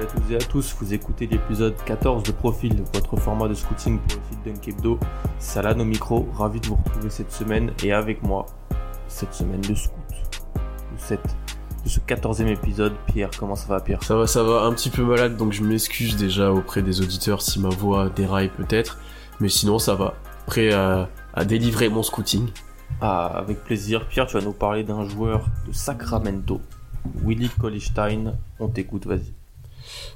À toutes et à tous, vous écoutez l'épisode 14 de Profil, votre format de scouting pour le site Dunkebdo. Salah au micro, ravi de vous retrouver cette semaine et avec moi, cette semaine de scout. De, cette, de ce 14e épisode, Pierre, comment ça va Pierre? Ça va, ça va, un petit peu malade, donc je m'excuse déjà auprès des auditeurs si ma voix déraille peut-être, mais sinon ça va. Prêt à, à délivrer mon scouting. Ah, avec plaisir. Pierre, tu vas nous parler d'un joueur de Sacramento, Willy Kolstein. On t'écoute, vas-y.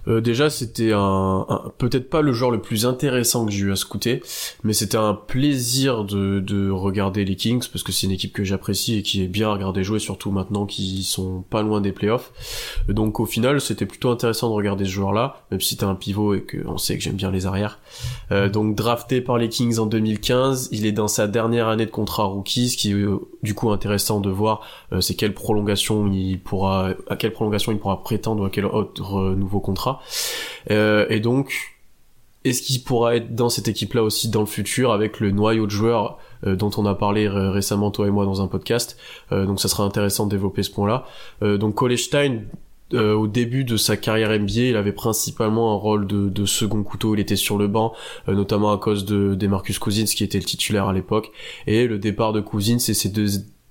Euh, déjà, c'était un, peut-être pas le joueur le plus intéressant que j'ai eu à scouter, mais c'était un plaisir de, de regarder les Kings parce que c'est une équipe que j'apprécie et qui est bien à regarder jouer, surtout maintenant qu'ils sont pas loin des playoffs. Donc au final, c'était plutôt intéressant de regarder ce joueur-là, même si t'es un pivot et que on sait que j'aime bien les arrières. Euh, donc drafté par les Kings en 2015, il est dans sa dernière année de contrat rookie, ce qui est euh, du coup intéressant de voir, c'est quelle prolongation il pourra, à quelle prolongation il pourra prétendre ou à quel autre euh, contrat. Euh, et donc, est-ce qu'il pourra être dans cette équipe-là aussi dans le futur avec le noyau de joueurs euh, dont on a parlé ré- récemment toi et moi dans un podcast? Euh, Donc ça sera intéressant de développer ce point-là. Euh, donc Kolestein, au début de sa carrière NBA, il avait principalement un rôle de, second couteau. Il était sur le banc, notamment à cause de Demarcus Cousins qui était le titulaire à l'époque. Et le départ de Cousins et ses deux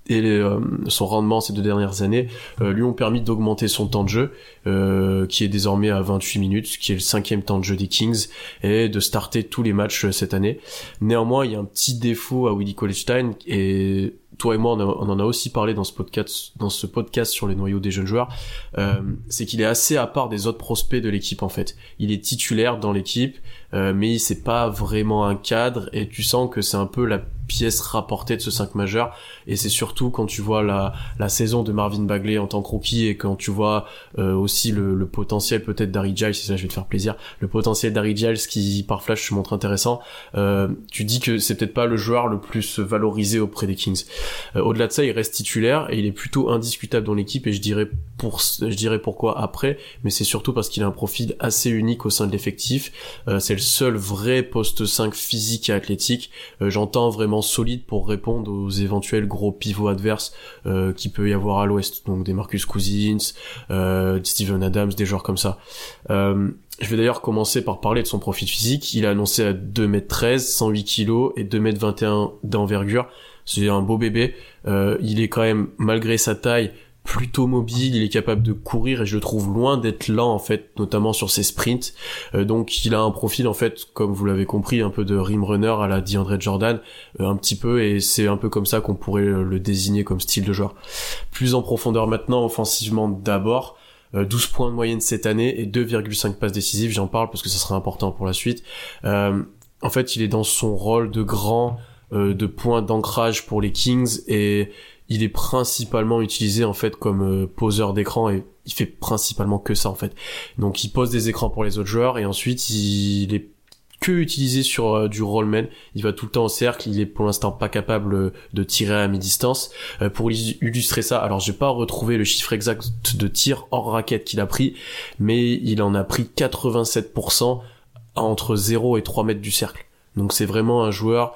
et euh, son rendement ces deux dernières années euh, lui ont permis d'augmenter son temps de jeu, euh, qui est désormais à 28 minutes, qui est le cinquième temps de jeu des Kings, et de starter tous les matchs euh, cette année. Néanmoins, il y a un petit défaut à Willy Kolstein, et toi et moi, on, en a aussi parlé dans ce podcast, dans ce podcast sur les noyaux des jeunes joueurs, euh, c'est qu'il est assez à part des autres prospects de l'équipe en fait. Il est titulaire dans l'équipe, euh, mais c'est pas vraiment un cadre, et tu sens que c'est un peu la pièce rapportée de ce 5 majeur, et c'est surtout quand tu vois la, la saison de Marvin Bagley en tant que rookie, et quand tu vois euh, aussi le, le potentiel peut-être d'Harry Giles, si ça je vais te faire plaisir, le potentiel d'Harry Giles qui par flash se montre intéressant, euh, tu dis que c'est peut-être pas le joueur le plus valorisé auprès des Kings. Euh, Au-delà de ça, il reste titulaire et il est plutôt indiscutable dans l'équipe et je dirais pour je dirais pourquoi après, mais c'est surtout parce qu'il a un profil assez unique au sein de l'effectif. Euh, c'est le seul vrai poste 5 physique et athlétique. Euh, J'entends vraiment solide pour répondre aux éventuels gros pivots adverses euh, qui peut y avoir à l'ouest. Donc des Marcus Cousins, euh, Steven Adams, des joueurs comme ça. Euh, je vais d'ailleurs commencer par parler de son profil physique. Il a annoncé à 2m13, 108 kg et 2m21 d'envergure. C'est un beau bébé. Euh, il est quand même, malgré sa taille, plutôt mobile. Il est capable de courir et je le trouve loin d'être lent en fait, notamment sur ses sprints. Euh, donc il a un profil en fait, comme vous l'avez compris, un peu de rim runner à la DeAndre Jordan, euh, un petit peu, et c'est un peu comme ça qu'on pourrait euh, le désigner comme style de joueur. Plus en profondeur maintenant, offensivement d'abord. Euh, 12 points de moyenne cette année et 2,5 passes décisives, j'en parle parce que ça sera important pour la suite. Euh, en fait, il est dans son rôle de grand, euh, de point d'ancrage pour les Kings et il est principalement utilisé en fait comme euh, poseur d'écran et il fait principalement que ça en fait. Donc il pose des écrans pour les autres joueurs et ensuite il est que utilisé sur euh, du rollman. Il va tout le temps au cercle. Il est pour l'instant pas capable euh, de tirer à mi-distance. Euh, pour illu- illustrer ça, alors j'ai pas retrouvé le chiffre exact de tir hors raquette qu'il a pris, mais il en a pris 87% entre 0 et 3 mètres du cercle. Donc c'est vraiment un joueur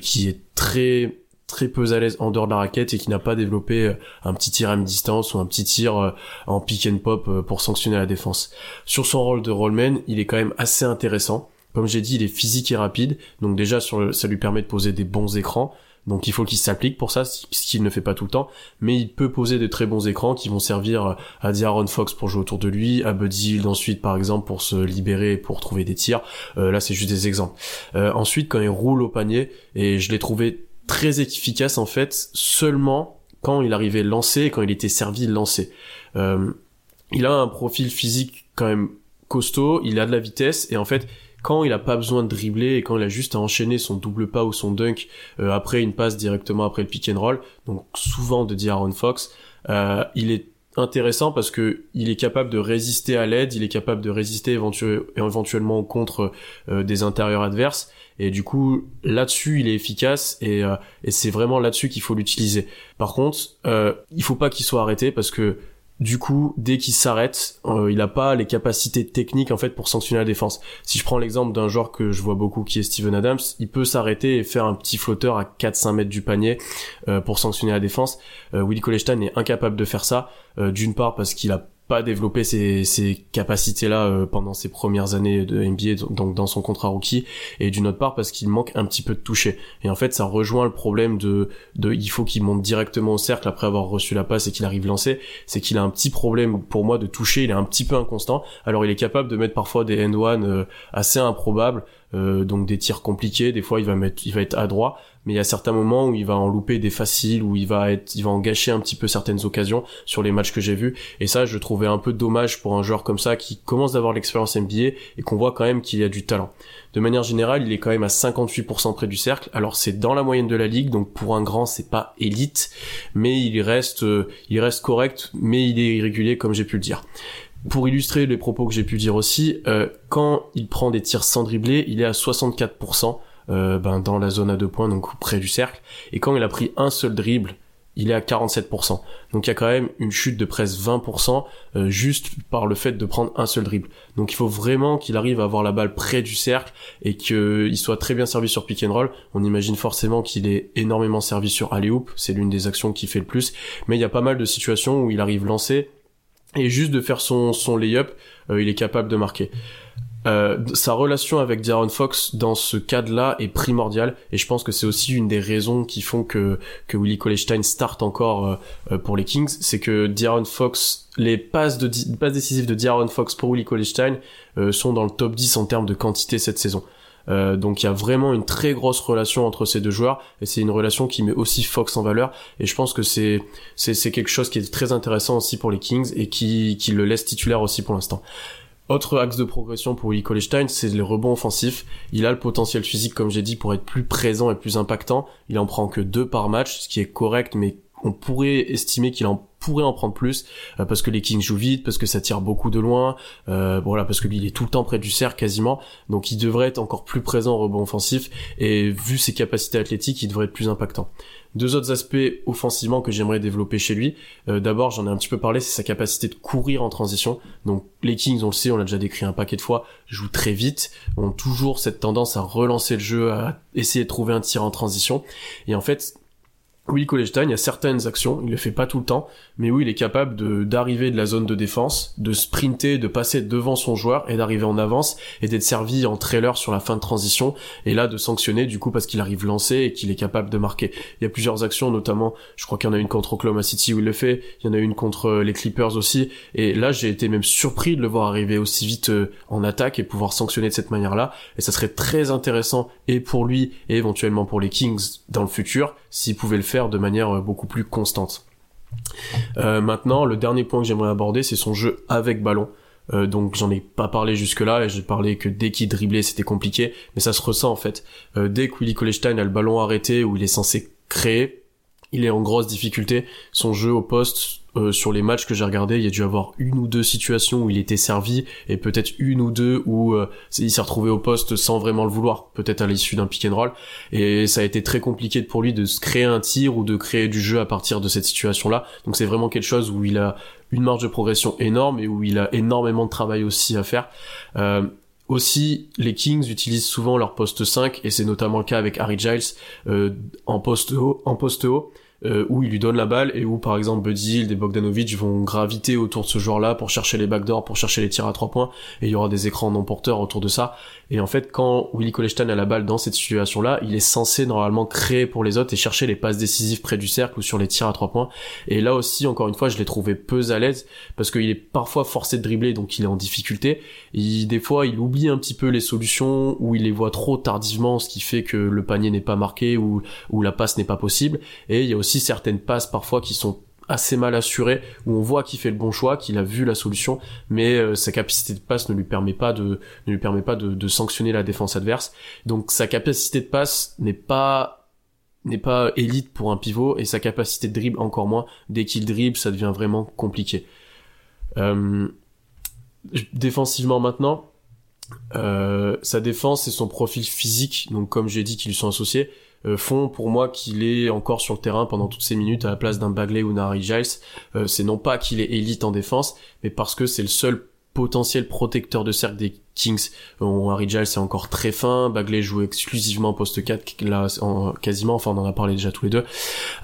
qui est très très peu à l'aise en dehors de la raquette et qui n'a pas développé euh, un petit tir à mi-distance ou un petit tir euh, en pick and pop euh, pour sanctionner la défense. Sur son rôle de rollman, il est quand même assez intéressant. Comme j'ai dit, il est physique et rapide, donc déjà ça lui permet de poser des bons écrans. Donc il faut qu'il s'applique pour ça, ce qu'il ne fait pas tout le temps, mais il peut poser de très bons écrans qui vont servir à D'Aaron Fox pour jouer autour de lui, à Buddy Hield ensuite par exemple pour se libérer et pour trouver des tirs. Euh, là c'est juste des exemples. Euh, ensuite quand il roule au panier, et je l'ai trouvé très efficace en fait seulement quand il arrivait lancé et quand il était servi lancé. Euh, il a un profil physique quand même costaud, il a de la vitesse et en fait quand il a pas besoin de dribbler et quand il a juste à enchaîner son double pas ou son dunk euh, après une passe directement après le pick and roll, donc souvent de Aaron Fox, euh, il est intéressant parce que il est capable de résister à l'aide, il est capable de résister éventuellement contre euh, des intérieurs adverses et du coup là-dessus il est efficace et, euh, c'est vraiment là-dessus qu'il faut l'utiliser. Par contre, euh, il faut pas qu'il soit arrêté parce que du coup, dès qu'il s'arrête, euh, il n'a pas les capacités techniques en fait pour sanctionner la défense. Si je prends l'exemple d'un joueur que je vois beaucoup qui est Steven Adams, il peut s'arrêter et faire un petit flotteur à 4-5 mètres du panier euh, pour sanctionner la défense. Euh, Willy Colestein est incapable de faire ça, d'une part parce qu'il a pas développé ces, ces capacités-là euh, pendant ses premières années de NBA, donc dans son contrat rookie, et d'une autre part parce qu'il manque un petit peu de toucher. Et en fait, ça rejoint le problème de, il faut qu'il monte directement au cercle après avoir reçu la passe et qu'il arrive lancé. C'est qu'il a un petit problème pour moi de toucher, il est un petit peu inconstant. Alors il est capable de mettre parfois des end-one euh, assez improbables, euh, donc des tirs compliqués. Des fois, il va être adroit, mais il y a certains moments où il va en louper des faciles, où il va être, en gâcher un petit peu certaines occasions sur les matchs que j'ai vus. Et ça, je trouvais un peu dommage pour un joueur comme ça qui commence d'avoir l'expérience NBA et qu'on voit quand même qu'il y a du talent. De manière générale, il est quand même à 58% près du cercle. Alors c'est dans la moyenne de la ligue, donc pour un grand, c'est pas élite, mais il reste, euh, il reste correct, mais il est irrégulier comme j'ai pu le dire pour illustrer les propos que j'ai pu dire aussi, euh, quand il prend des tirs sans dribbler, il est à 64% euh, ben, dans la zone à deux points, donc près du cercle. Et quand il a pris un seul dribble, il est à 47%. Donc il y a quand même une chute de presque 20% euh, juste par le fait de prendre un seul dribble. Donc il faut vraiment qu'il arrive à avoir la balle près du cercle et qu'il soit très bien servi sur pick and roll. On imagine forcément qu'il est énormément servi sur alley-oop, c'est l'une des actions qui fait le plus. Mais il y a pas mal de situations où il arrive lancé et juste de faire son, son lay-up, euh, il est capable de marquer. Euh, sa relation avec D'Aaron Fox dans ce cadre-là est primordiale et je pense que c'est aussi une des raisons qui font que que Willie Colestein start encore euh, euh, pour les Kings, c'est que D'Aaron Fox, les passes de passes décisives de D'Aaron Fox pour Willie Colestein sont dans le top 10 en termes de quantité cette saison. Donc il y a vraiment une très grosse relation entre ces deux joueurs et c'est une relation qui met aussi Fox en valeur et je pense que c'est c'est quelque chose qui est très intéressant aussi pour les Kings et qui qui le laisse titulaire aussi pour l'instant. Autre axe de progression pour Willy Colestein, c'est les rebonds offensifs. Il a le potentiel physique, comme j'ai dit, pour être plus présent et plus impactant. Il en prend que deux par match, ce qui est correct, mais on pourrait estimer qu'il en pourrait en prendre plus euh, parce que les Kings jouent vite, parce que ça tire beaucoup de loin, euh, voilà, parce que lui il est tout le temps près du cercle quasiment, donc il devrait être encore plus présent au rebond offensif et vu ses capacités athlétiques, il devrait être plus impactant. Deux autres aspects offensivement que j'aimerais développer chez lui. Euh, d'abord, j'en ai un petit peu parlé, c'est sa capacité de courir en transition. Donc les Kings, on le sait, on l'a déjà décrit un paquet de fois, jouent très vite, ont toujours cette tendance à relancer le jeu, à essayer de trouver un tir en transition. Et en fait, Willy Colestein, il y a certaines actions, il le fait pas tout le temps, mais où il est capable de d'arriver de la zone de défense, de sprinter, de passer devant son joueur et d'arriver en avance et d'être servi en trailer sur la fin de transition et là de sanctionner du coup parce qu'il arrive lancé et qu'il est capable de marquer. Il y a plusieurs actions, notamment, je crois qu'il y en a une contre Oklahoma City où il le fait, il y en a une contre les Clippers aussi, et là j'ai été même surpris de le voir arriver aussi vite euh, en attaque et pouvoir sanctionner de cette manière-là, et ça serait très intéressant et pour lui et éventuellement pour les Kings dans le futur s'il pouvait le faire de manière euh, beaucoup plus constante. Euh, maintenant, le dernier point que j'aimerais aborder, c'est son jeu avec ballon. Euh, donc j'en ai pas parlé jusque là et j'ai parlé que dès qu'il driblait c'était compliqué mais ça se ressent en fait dès que Willy Kolestein a le ballon arrêté où il est censé créer il est en grosse difficulté son jeu au poste euh, sur les matchs que j'ai regardés, il y a dû avoir une ou deux situations où il était servi et peut-être une ou deux où euh, il s'est retrouvé au poste sans vraiment le vouloir, peut-être à l'issue d'un pick and roll. Et ça a été très compliqué pour lui de se créer un tir ou de créer du jeu à partir de cette situation-là. Donc c'est vraiment quelque chose où il a une marge de progression énorme et où il a énormément de travail aussi à faire. Euh, aussi, les Kings utilisent souvent leur poste 5 et c'est notamment le cas avec Harry Giles euh, en poste haut, en poste haut euh, où il lui donne la balle et où par exemple Buddy Hield et Bogdanovic vont graviter autour de ce joueur-là pour chercher les backdoors, pour chercher les tirs à trois points et il y aura des écrans non porteurs autour de ça. Et en fait, quand Willy Colestein a la balle dans cette situation-là, il est censé normalement créer pour les autres et chercher les passes décisives près du cercle ou sur les tirs à trois points. Et là aussi, encore une fois, je l'ai trouvé peu à l'aise parce qu'il est parfois forcé de dribbler, donc il est en difficulté. Et des fois, il oublie un petit peu les solutions ou il les voit trop tardivement, ce qui fait que le panier n'est pas marqué ou, ou la passe n'est pas possible. Et il y a aussi certaines passes parfois qui sont assez mal assuré où on voit qu'il fait le bon choix, qu'il a vu la solution, mais euh, sa capacité de passe ne lui permet pas de ne lui permet pas de, sanctionner la défense adverse. Donc sa capacité de passe n'est pas élite pour un pivot et sa capacité de dribble encore moins. Dès qu'il dribble, ça devient vraiment compliqué. Euh, défensivement maintenant, euh, sa défense et son profil physique, donc comme j'ai dit qu'ils sont associés, font pour moi qu'il est encore sur le terrain pendant toutes ces minutes à la place d'un Bagley ou d'un Harry Giles. Euh, c'est non pas qu'il est élite en défense, mais parce que c'est le seul potentiel protecteur de cercle des Kings. Euh, Harry Giles c'est encore très fin, Bagley joue exclusivement poste 4 là quasiment, enfin on en a parlé déjà tous les deux.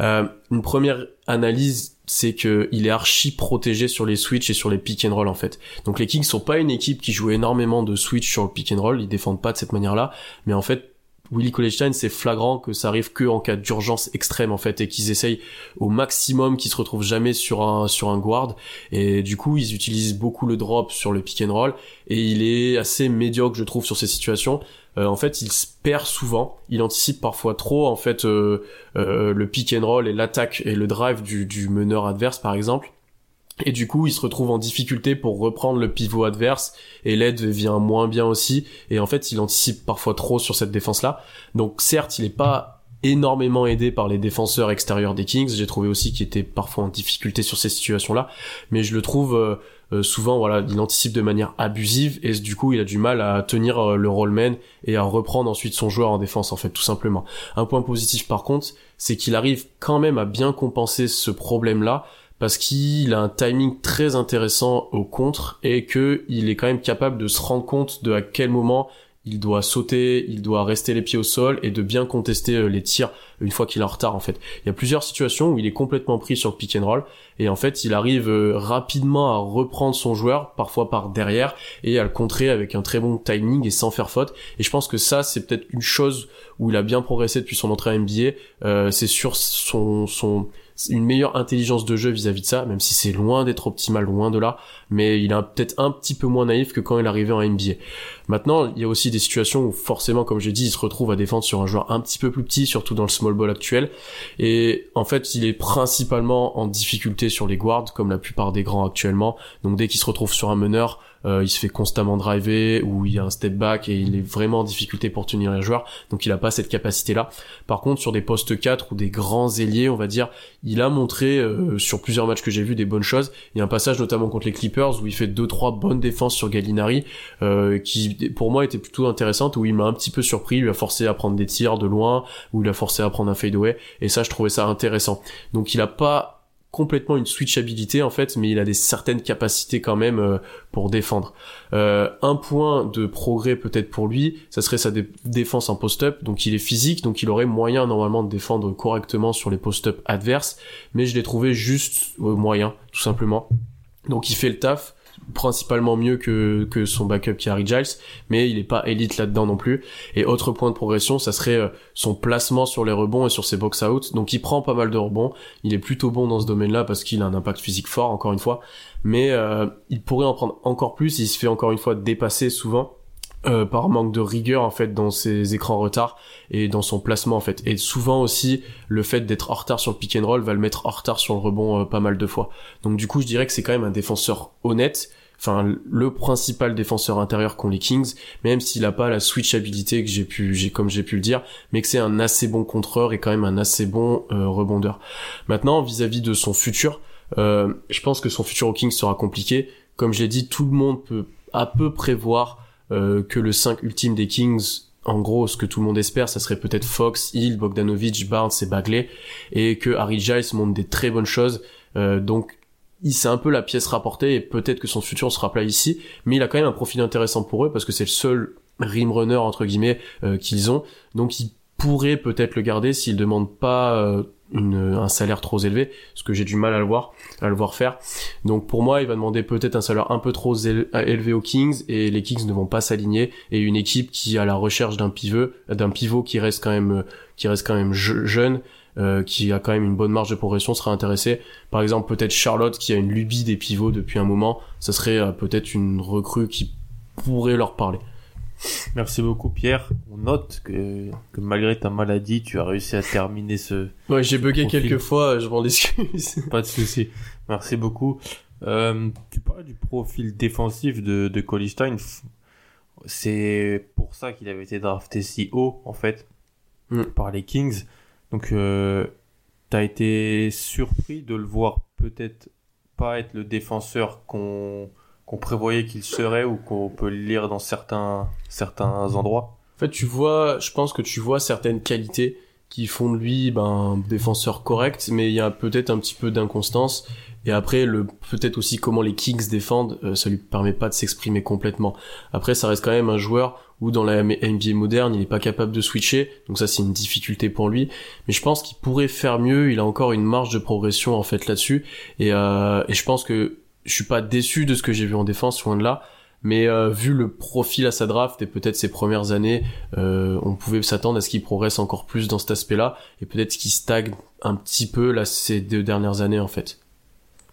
Euh, une première analyse c'est que il est archi protégé sur les switch et sur les pick and roll en fait. Donc les Kings sont pas une équipe qui joue énormément de switch sur le pick and roll, ils défendent pas de cette manière-là, mais en fait Willy Colestein, c'est flagrant que ça arrive que en cas d'urgence extrême en fait et qu'ils essayent au maximum qu'ils se retrouvent jamais sur un sur un guard. Et du coup ils utilisent beaucoup le drop sur le pick and roll et il est assez médiocre je trouve sur ces situations. Euh, en fait, il se perd souvent, il anticipe parfois trop en fait euh, euh, le pick and roll et l'attaque et le drive du, du meneur adverse par exemple et du coup, il se retrouve en difficulté pour reprendre le pivot adverse et l'aide vient moins bien aussi. Et en fait, il anticipe parfois trop sur cette défense-là. Donc certes, il n'est pas énormément aidé par les défenseurs extérieurs des Kings. J'ai trouvé aussi qu'il était parfois en difficulté sur ces situations-là. Mais je le trouve euh, euh, souvent, voilà, il anticipe de manière abusive et du coup, il a du mal à tenir euh, le rollman et à reprendre ensuite son joueur en défense, en fait, tout simplement. Un point positif par contre, c'est qu'il arrive quand même à bien compenser ce problème-là parce qu'il a un timing très intéressant au contre et que il est quand même capable de se rendre compte de à quel moment il doit sauter, il doit rester les pieds au sol et de bien contester euh, les tirs une fois qu'il est en retard en fait. Il y a plusieurs situations où il est complètement pris sur le pick and roll et en fait il arrive euh, rapidement à reprendre son joueur, parfois par derrière, et à le contrer avec un très bon timing et sans faire faute. Et je pense que ça c'est peut-être une chose où il a bien progressé depuis son entrée à NBA. Euh, c'est sur son, son une meilleure intelligence de jeu vis-à-vis de ça, même si c'est loin d'être optimal, loin de là, mais il est peut-être un petit peu moins naïf que quand il arrivait en NBA. Maintenant, il y a aussi des situations où forcément, comme j'ai dit, il se retrouve à défendre sur un joueur un petit peu plus petit, surtout dans le small ball actuel, et en fait, il est principalement en difficulté sur les guards, comme la plupart des grands actuellement, donc dès qu'il se retrouve sur un meneur, euh, il se fait constamment driver ou il y a un step back et il est vraiment en difficulté pour tenir les joueurs. Donc il a pas cette capacité là par contre sur des postes 4 ou des grands ailiers on va dire il a montré euh, sur plusieurs matchs que j'ai vu des bonnes choses. Il y a un passage notamment contre les Clippers où il fait deux trois bonnes défenses sur Gallinari euh, qui pour moi était plutôt intéressante où il m'a un petit peu surpris il lui a forcé à prendre des tirs de loin ou il a forcé à prendre un fadeaway et ça je trouvais ça intéressant donc il a pas complètement une switchabilité en fait, mais il a des certaines capacités quand même euh, pour défendre. Euh, un point de progrès peut-être pour lui, ça serait sa défense en post-up, donc il est physique, donc il aurait moyen normalement de défendre correctement sur les post-up adverses, mais je l'ai trouvé juste euh, moyen, tout simplement. Donc il fait le taf, principalement mieux que, que son backup qui Giles, mais il est pas élite là-dedans non plus. Et autre point de progression, ça serait euh, son placement sur les rebonds et sur ses box-out. Donc il prend pas mal de rebonds, il est plutôt bon dans ce domaine-là parce qu'il a un impact physique fort, encore une fois, mais euh, il pourrait en prendre encore plus, il se fait encore une fois dépasser souvent. Euh, par manque de rigueur en fait dans ses écrans retard et dans son placement en fait et souvent aussi le fait d'être en retard sur le pick and roll va le mettre en retard sur le rebond pas mal de fois donc du coup je dirais que c'est quand même un défenseur honnête enfin le principal défenseur intérieur qu'ont les Kings, même s'il a pas la switchabilité que j'ai pu, j'ai comme j'ai pu le dire, mais que c'est un assez bon contreur et quand même un assez bon euh, rebondeur. Maintenant, vis-à-vis de son futur, euh, je pense que son futur au Kings sera compliqué. Comme je l'ai dit, tout le monde peut à peu prévoir euh, que le 5 ultime des Kings en gros, ce que tout le monde espère, ça serait peut-être Fox, Hill, Bogdanovic, Barnes et Bagley, et que Harry Giles montre des très bonnes choses. donc c'est un peu la pièce rapportée et peut-être que son futur sera plat ici, mais il a quand même un profil intéressant pour eux parce que c'est le seul rim runner entre guillemets euh, qu'ils ont, donc ils pourraient peut-être le garder s'ils demandent pas euh, un salaire trop élevé, ce que j'ai du mal à le voir, à le voir faire. Donc pour moi, il va demander peut-être un salaire un peu trop élevé aux Kings et les Kings ne vont pas s'aligner et une équipe qui a la recherche d'un pivot, d'un pivot qui reste quand même qui reste quand même jeune euh, qui a quand même une bonne marge de progression sera intéressé. Par exemple, peut-être Charlotte qui a une lubie des pivots depuis un moment, ça serait euh, peut-être une recrue qui pourrait leur parler. Merci beaucoup Pierre. On note que, que malgré ta maladie, tu as réussi à terminer ce. Ouais, j'ai bugué quelques fois, je m'en excuse. Pas de souci. Merci beaucoup. Euh, tu parles du profil défensif de, de Colistein. C'est pour ça qu'il avait été drafté si haut, en fait, Mm. par les Kings. Donc, euh, t'as été surpris de le voir peut-être pas être le défenseur qu'on qu'on prévoyait qu'il serait ou qu'on peut lire dans certains, certains endroits? En fait, tu vois, je pense que tu vois certaines qualités qui font de lui ben, un défenseur correct, mais il y a peut-être un petit peu d'inconstance. Et après, le peut-être aussi comment les Kings défendent, euh, ça lui permet pas de s'exprimer complètement. Après, ça reste quand même un joueur où dans la NBA moderne, il est pas capable de switcher, donc ça c'est une difficulté pour lui. Mais je pense qu'il pourrait faire mieux. Il a encore une marge de progression en fait là-dessus. Et, euh, je pense que je suis pas déçu de ce que j'ai vu en défense, loin de là. Mais euh, vu le profil à sa draft et peut-être ses premières années, euh, on pouvait s'attendre à ce qu'il progresse encore plus dans cet aspect-là et peut-être qu'il stagne un petit peu là ces deux dernières années en fait.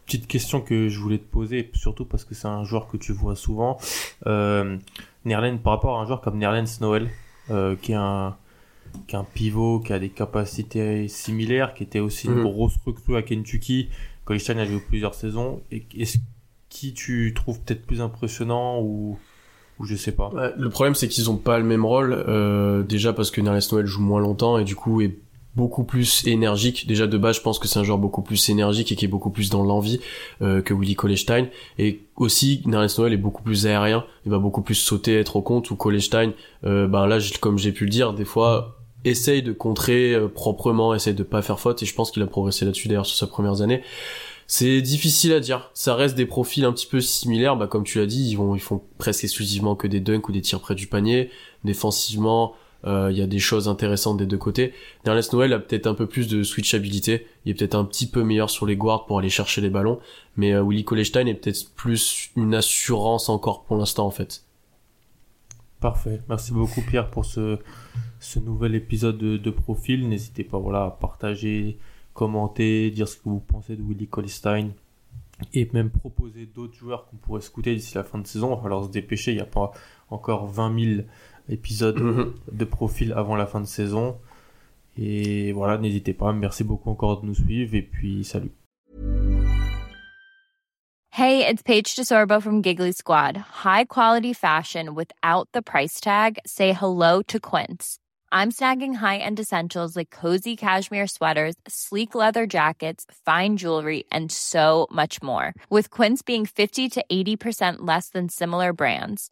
Petite question que je voulais te poser, surtout parce que c'est un joueur que tu vois souvent. Euh, Nerlens, par rapport à un joueur comme Nerlens Noël, euh, qui est un qui est un pivot, qui a des capacités similaires, qui était aussi une Mhm. grosse recrue à Kentucky. Colstein a joué plusieurs saisons. Et est-ce qui tu trouves peut-être plus impressionnant ou, ou je sais pas. Le problème c'est qu'ils ont pas le même rôle, euh, déjà parce que Nerlens Noël joue moins longtemps et du coup est beaucoup plus énergique. Déjà de base, je pense que c'est un joueur beaucoup plus énergique et qui est beaucoup plus dans l'envie euh, que Willy Kolestein. Et aussi, Nerlens Noël est beaucoup plus aérien. Il va beaucoup plus sauter, être au compte. Ou Kolestein, euh, ben là, comme j'ai pu le dire, des fois essaye de contrer euh, proprement, essaye de pas faire faute. Et je pense qu'il a progressé là-dessus d'ailleurs sur ses premières années. C'est difficile à dire. Ça reste des profils un petit peu similaires. Bah, comme tu l'as dit, ils vont, ils font presque exclusivement que des dunks ou des tirs près du panier. Défensivement, il y a des choses intéressantes des deux côtés. Nerlens Noël a peut-être un peu plus de switchabilité. Il est peut-être un petit peu meilleur sur les guards pour aller chercher les ballons. Mais euh, Willy Kolestein est peut-être plus une assurance encore pour l'instant en fait. Parfait. Merci beaucoup Pierre pour ce, ce nouvel épisode de, profil. N'hésitez pas voilà, à partager, commenter, dire ce que vous pensez de Willy Colstein et même proposer d'autres joueurs qu'on pourrait scouter d'ici la fin de saison. Il va falloir se dépêcher. Il n'y a pas encore 20 000 épisodes Mhm. de profil avant la fin de saison. Et voilà, n'hésitez pas. Merci beaucoup encore de nous suivre et puis salut. Hey, it's Paige DeSorbo from Giggly Squad. High quality fashion without the price tag. Say hello to Quince. I'm snagging high-end essentials like cozy cashmere sweaters, sleek leather jackets, fine jewelry, and so much more. With Quince being 50 to 80% less than similar brands.